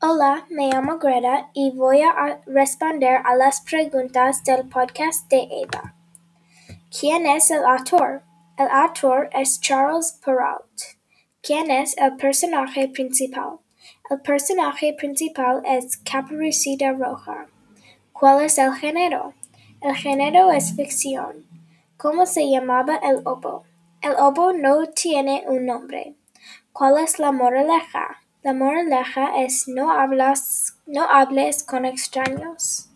Hola, me llamo Greta y voy a responder a las preguntas del podcast de Eva. ¿Quién es el autor? El autor es Charles Perrault. ¿Quién es el personaje principal? El personaje principal es Caperucita Roja. ¿Cuál es el género? El género es ficción. ¿Cómo se llamaba el obo? El obo no tiene un nombre. ¿Cuál es la moraleja? La moraleja es no hablas, no hables con extraños.